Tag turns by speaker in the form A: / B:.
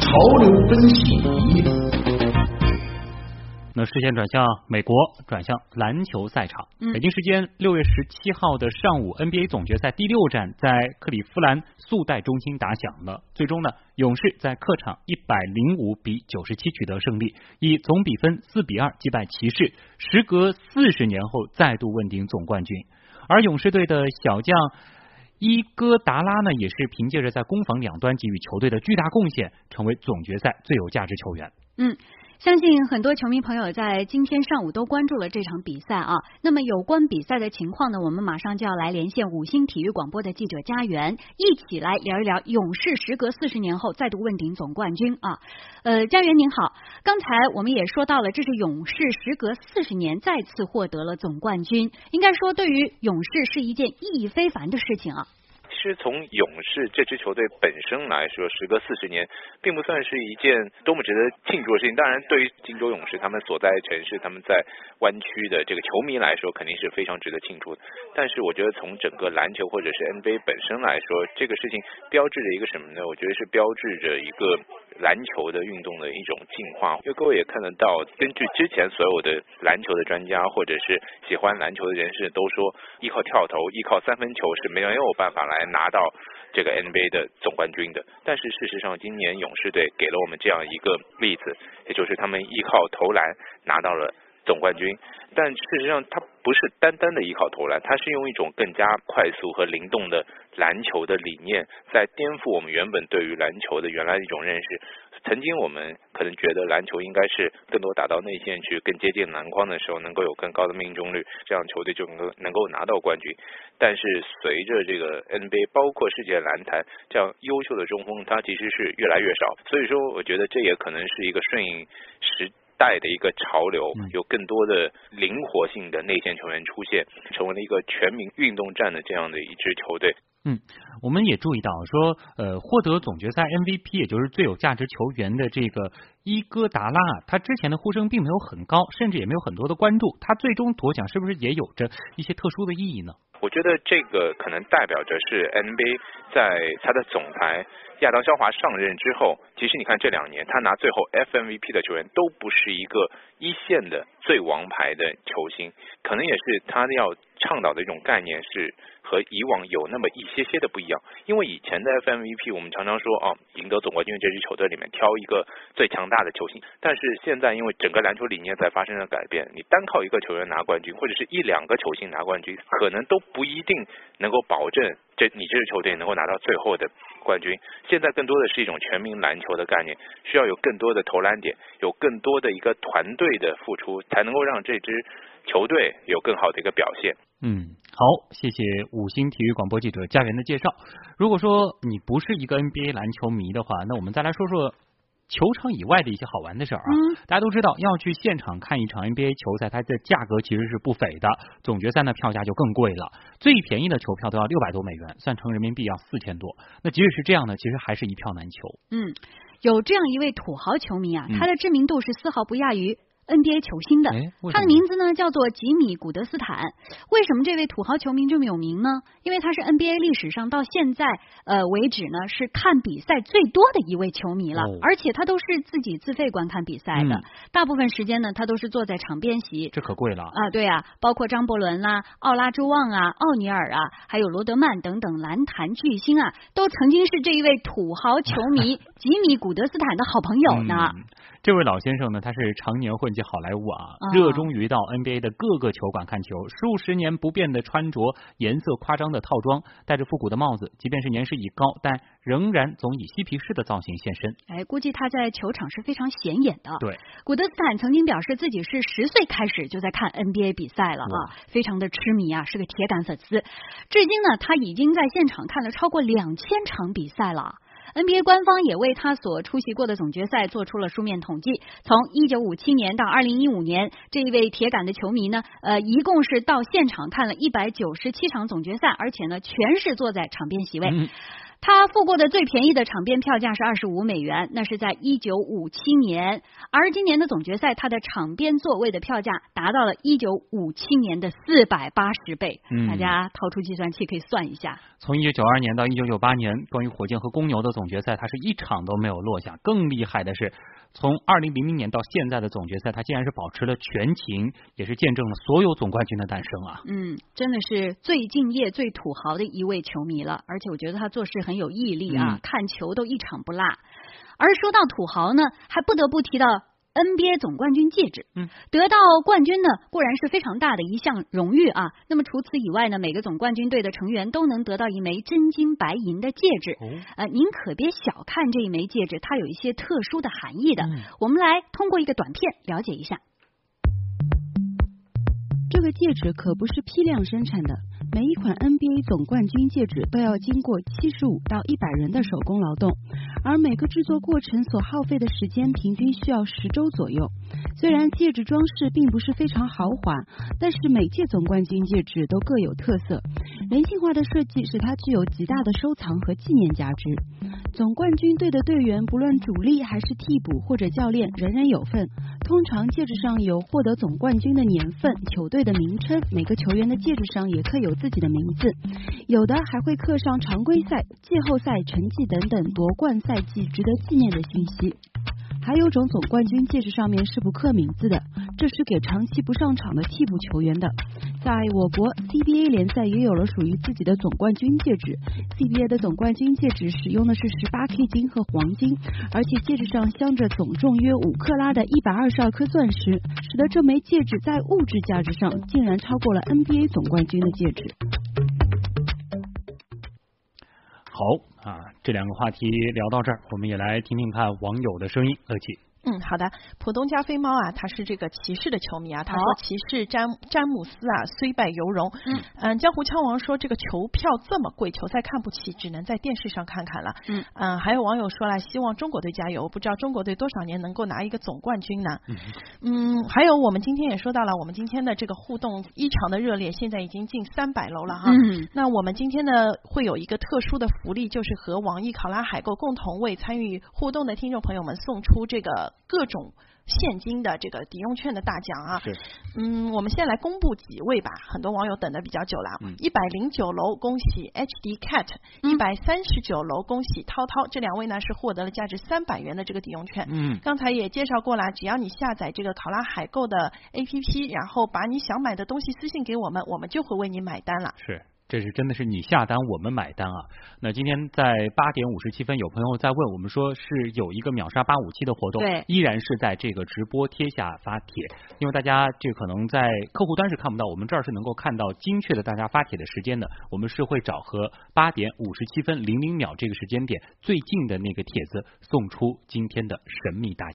A: 潮流分析。
B: 那视线转向美国，转向篮球赛场。
C: 嗯
B: 北京时间六月十七号的上午，NBA 总决赛第六战在克利夫兰速贷中心打响了。最终呢，勇士在客场一百零五比九十七取得胜利，以总比分四比二击败骑士，时隔四十年后再度问鼎总冠军。而勇士队的小将。伊戈达拉呢，也是凭借着在攻防两端给予球队的巨大贡献，成为总决赛最有价值球员。
C: 嗯，相信很多球迷朋友在今天上午都关注了这场比赛啊。那么有关比赛的情况呢，我们马上就要来连线五星体育广播的记者家园，一起来聊一聊勇士时隔四十年后再度问鼎总冠军啊。呃，家园您好，刚才我们也说到了，这是勇士时隔四十年再次获得了总冠军，应该说对于勇士是一件意义非凡的事情啊。
D: 其实从勇士这支球队本身来说，时隔四十年，并不算是一件多么值得庆祝的事情。当然，对于金州勇士他们所在城市、他们在湾区的这个球迷来说，肯定是非常值得庆祝的。但是，我觉得从整个篮球或者是 NBA 本身来说，这个事情标志着一个什么呢？我觉得是标志着一个篮球的运动的一种进化。因为各位也看得到，根据之前所有的篮球的专家或者是喜欢篮球的人士都说，依靠跳投、依靠三分球是没有办法来拿到这个 NBA 的总冠军的。但是事实上，今年勇士队给了我们这样一个例子，也就是他们依靠投篮拿到了总冠军。但事实上，他不是单单的依靠投篮，他是用一种更加快速和灵动的篮球的理念，在颠覆我们原本对于篮球的原来的一种认识。曾经我们可能觉得篮球应该是更多打到内线去，更接近篮筐的时候，能够有更高的命中率，这样球队就能够能够拿到冠军。但是随着这个 NBA 包括世界篮坛这样优秀的中锋，他其实是越来越少。所以说，我觉得这也可能是一个顺应时代的一个潮流，有更多的灵活性的内线球员出现，成为了一个全民运动战的这样的一支球队。
B: 嗯，我们也注意到说，呃，获得总决赛 MVP，也就是最有价值球员的这个伊戈达拉，他之前的呼声并没有很高，甚至也没有很多的关注。他最终夺奖是不是也有着一些特殊的意义呢？
D: 我觉得这个可能代表着是 NBA 在他的总裁亚当肖华上任之后，其实你看这两年他拿最后 FMVP 的球员都不是一个一线的最王牌的球星，可能也是他要倡导的一种概念是和以往有那么一些些的不一样。因为以前的 FMVP 我们常常说哦，赢得总冠军这支球队里面挑一个最强大的球星，但是现在因为整个篮球理念在发生了改变，你单靠一个球员拿冠军，或者是一两个球星拿冠军，可能都不一定能够保证这你这支球队能够拿到最后的冠军。现在更多的是一种全民篮球的概念，需要有更多的投篮点，有更多的一个团队的付出，才能够让这支球队有更好的一个表现。
B: 嗯，好，谢谢五星体育广播记者佳源的介绍。如果说你不是一个 NBA 篮球迷的话，那我们再来说说球场以外的一些好玩的事儿啊。
C: 嗯
B: 大家都知道，要去现场看一场 NBA 球赛，它的价格其实是不菲的。总决赛的，票价就更贵了，最便宜的球票都要六百多美元，算成人民币要四千多。那即使是这样呢，其实还是一票难求。
C: 嗯，有这样一位土豪球迷啊，
B: 嗯
C: 他的知名度是丝毫不亚于 NBA 球星的。他的名字呢叫做吉米·古德斯坦。为什么这位土豪球迷这么有名呢？因为他是 NBA 历史上到现在呃为止呢是看比赛最多的一位球迷了，
B: 哦
C: 而且他都是自己自费观看比赛的，
B: 嗯
C: 大部分时间呢他都是坐在场边席。
B: 这可贵了。
C: 啊，对啊，包括张伯伦啦、奥拉朱旺啊、奥尼尔啊，还有罗德曼等等篮坛巨星啊，都曾经是这一位土豪球迷 吉米·古德斯坦的好朋友呢。
B: 嗯这位老先生呢，他是常年混迹好莱坞啊，
C: 啊
B: 热衷于到 NBA 的各个球馆看球，数十年不变的穿着颜色夸张的套装，戴着复古的帽子，即便是年事已高，但仍然总以嬉皮士的造型现身。
C: 哎，估计他在球场是非常显眼的。
B: 对，
C: 古德斯坦曾经表示自己是十岁开始就在看 NBA 比赛了
B: 哇
C: 啊，非常的痴迷啊，是个铁杆粉丝。至今呢，他已经在现场看了超过两千场比赛了。NBA 官方也为他所出席过的总决赛做出了书面统计，从一九五七年到二零一五年，这一位铁杆的球迷呢，呃，一共是到现场看了一百九十七场总决赛，而且呢，全是坐在场边席位。他付过的最便宜的场边票价是二十五美元，那是在一九五七年。而今年的总决赛，他的场边座位的票价达到了一九五七年的四百八十倍。
B: 嗯
C: 大家掏出计算器可以算一下。
B: 从一九九二年到一九九八年，关于火箭和公牛的总决赛，他是一场都没有落下。更厉害的是，从二零零零年到现在的总决赛，他竟然是保持了全勤，也是见证了所有总冠军的诞生啊！
C: 嗯，真的是最敬业、最土豪的一位球迷了，而且我觉得他做事很有毅力啊，
B: 嗯
C: 看球都一场不落。而说到土豪呢，还不得不提到 NBA 总冠军戒指。
B: 嗯，
C: 得到冠军呢，固然是非常大的一项荣誉啊。那么除此以外呢，每个总冠军队的成员都能得到一枚真金白银的戒指。
B: 哦，
C: 呃，您可别小看这一枚戒指，它有一些特殊的含义的。
B: 嗯
C: 我们来通过一个短片了解一下。
E: 这个戒指可不是批量生产的，每一款 NBA 总冠军戒指都要经过七十五到一百人的手工劳动，而每个制作过程所耗费的时间平均需要十周左右。虽然戒指装饰并不是非常豪华，但是每届总冠军戒指都各有特色，人性化的设计使它具有极大的收藏和纪念价值。总冠军队的队员，不论主力还是替补或者教练，人人有份。通常戒指上有获得总冠军的年份、球队的名称，每个球员的戒指上也刻有自己的名字，有的还会刻上常规赛、季后赛成绩等等夺冠赛季值得纪念的信息。还有种总冠军戒指上面是不刻名字的，这是给长期不上场的替补球员的。在我国 CBA 联赛也有了属于自己的总冠军戒指。CBA 的总冠军戒指使用的是十八 K 金和黄金，而且戒指上镶着总重约五克拉的一百二十二颗钻石，使得这枚戒指在物质价值上竟然超过了 NBA 总冠军的戒指。
B: 好啊，这两个话题聊到这儿，我们也来听听看网友的声音。乐琪，
F: 嗯，好的。浦东加菲猫啊，他是这个骑士的球迷啊，他说骑士詹詹姆斯啊虽败犹荣。
C: 嗯
F: 嗯，江湖枪王说这个球票这么贵，球赛看不起，只能在电视上看看了。
C: 嗯
F: 嗯，还有网友说了，希望中国队加油，不知道中国队多少年能够拿一个总冠军呢？嗯，还有我们今天也说到了，我们今天的这个互动异常的热烈，现在已经近三百楼了哈。
C: 嗯
F: 那我们今天呢会有一个特殊的福利，就是和网易考拉海购共同为参与互动的听众朋友们送出这个各种现金的这个抵用券的大奖啊。
B: 是
F: 嗯，我们先来公布几位吧，很多网友等的比较久了
B: 嗯。
F: 一百零九楼恭喜 HD Cat，
C: 嗯
F: 一百三十九楼恭喜涛涛，这两位呢是获得了价值三百元的这个抵用券。
B: 嗯，
F: 刚才也介绍过了，只要你下载这个考拉海购的 APP，然后把你想买的东西私信给我们，我们就会为你买单了。
B: 是。这是真的是你下单，我们买单啊！那今天在八点五十七分，有朋友在问我们说是有一个秒杀八五七的活动，
C: 对。
B: 依然是在这个直播贴下发帖，因为大家这可能在客户端是看不到，我们这儿是能够看到精确的大家发帖的时间的，我们是会找和八点五十七分零零秒这个时间点最近的那个帖子，送出今天的神秘大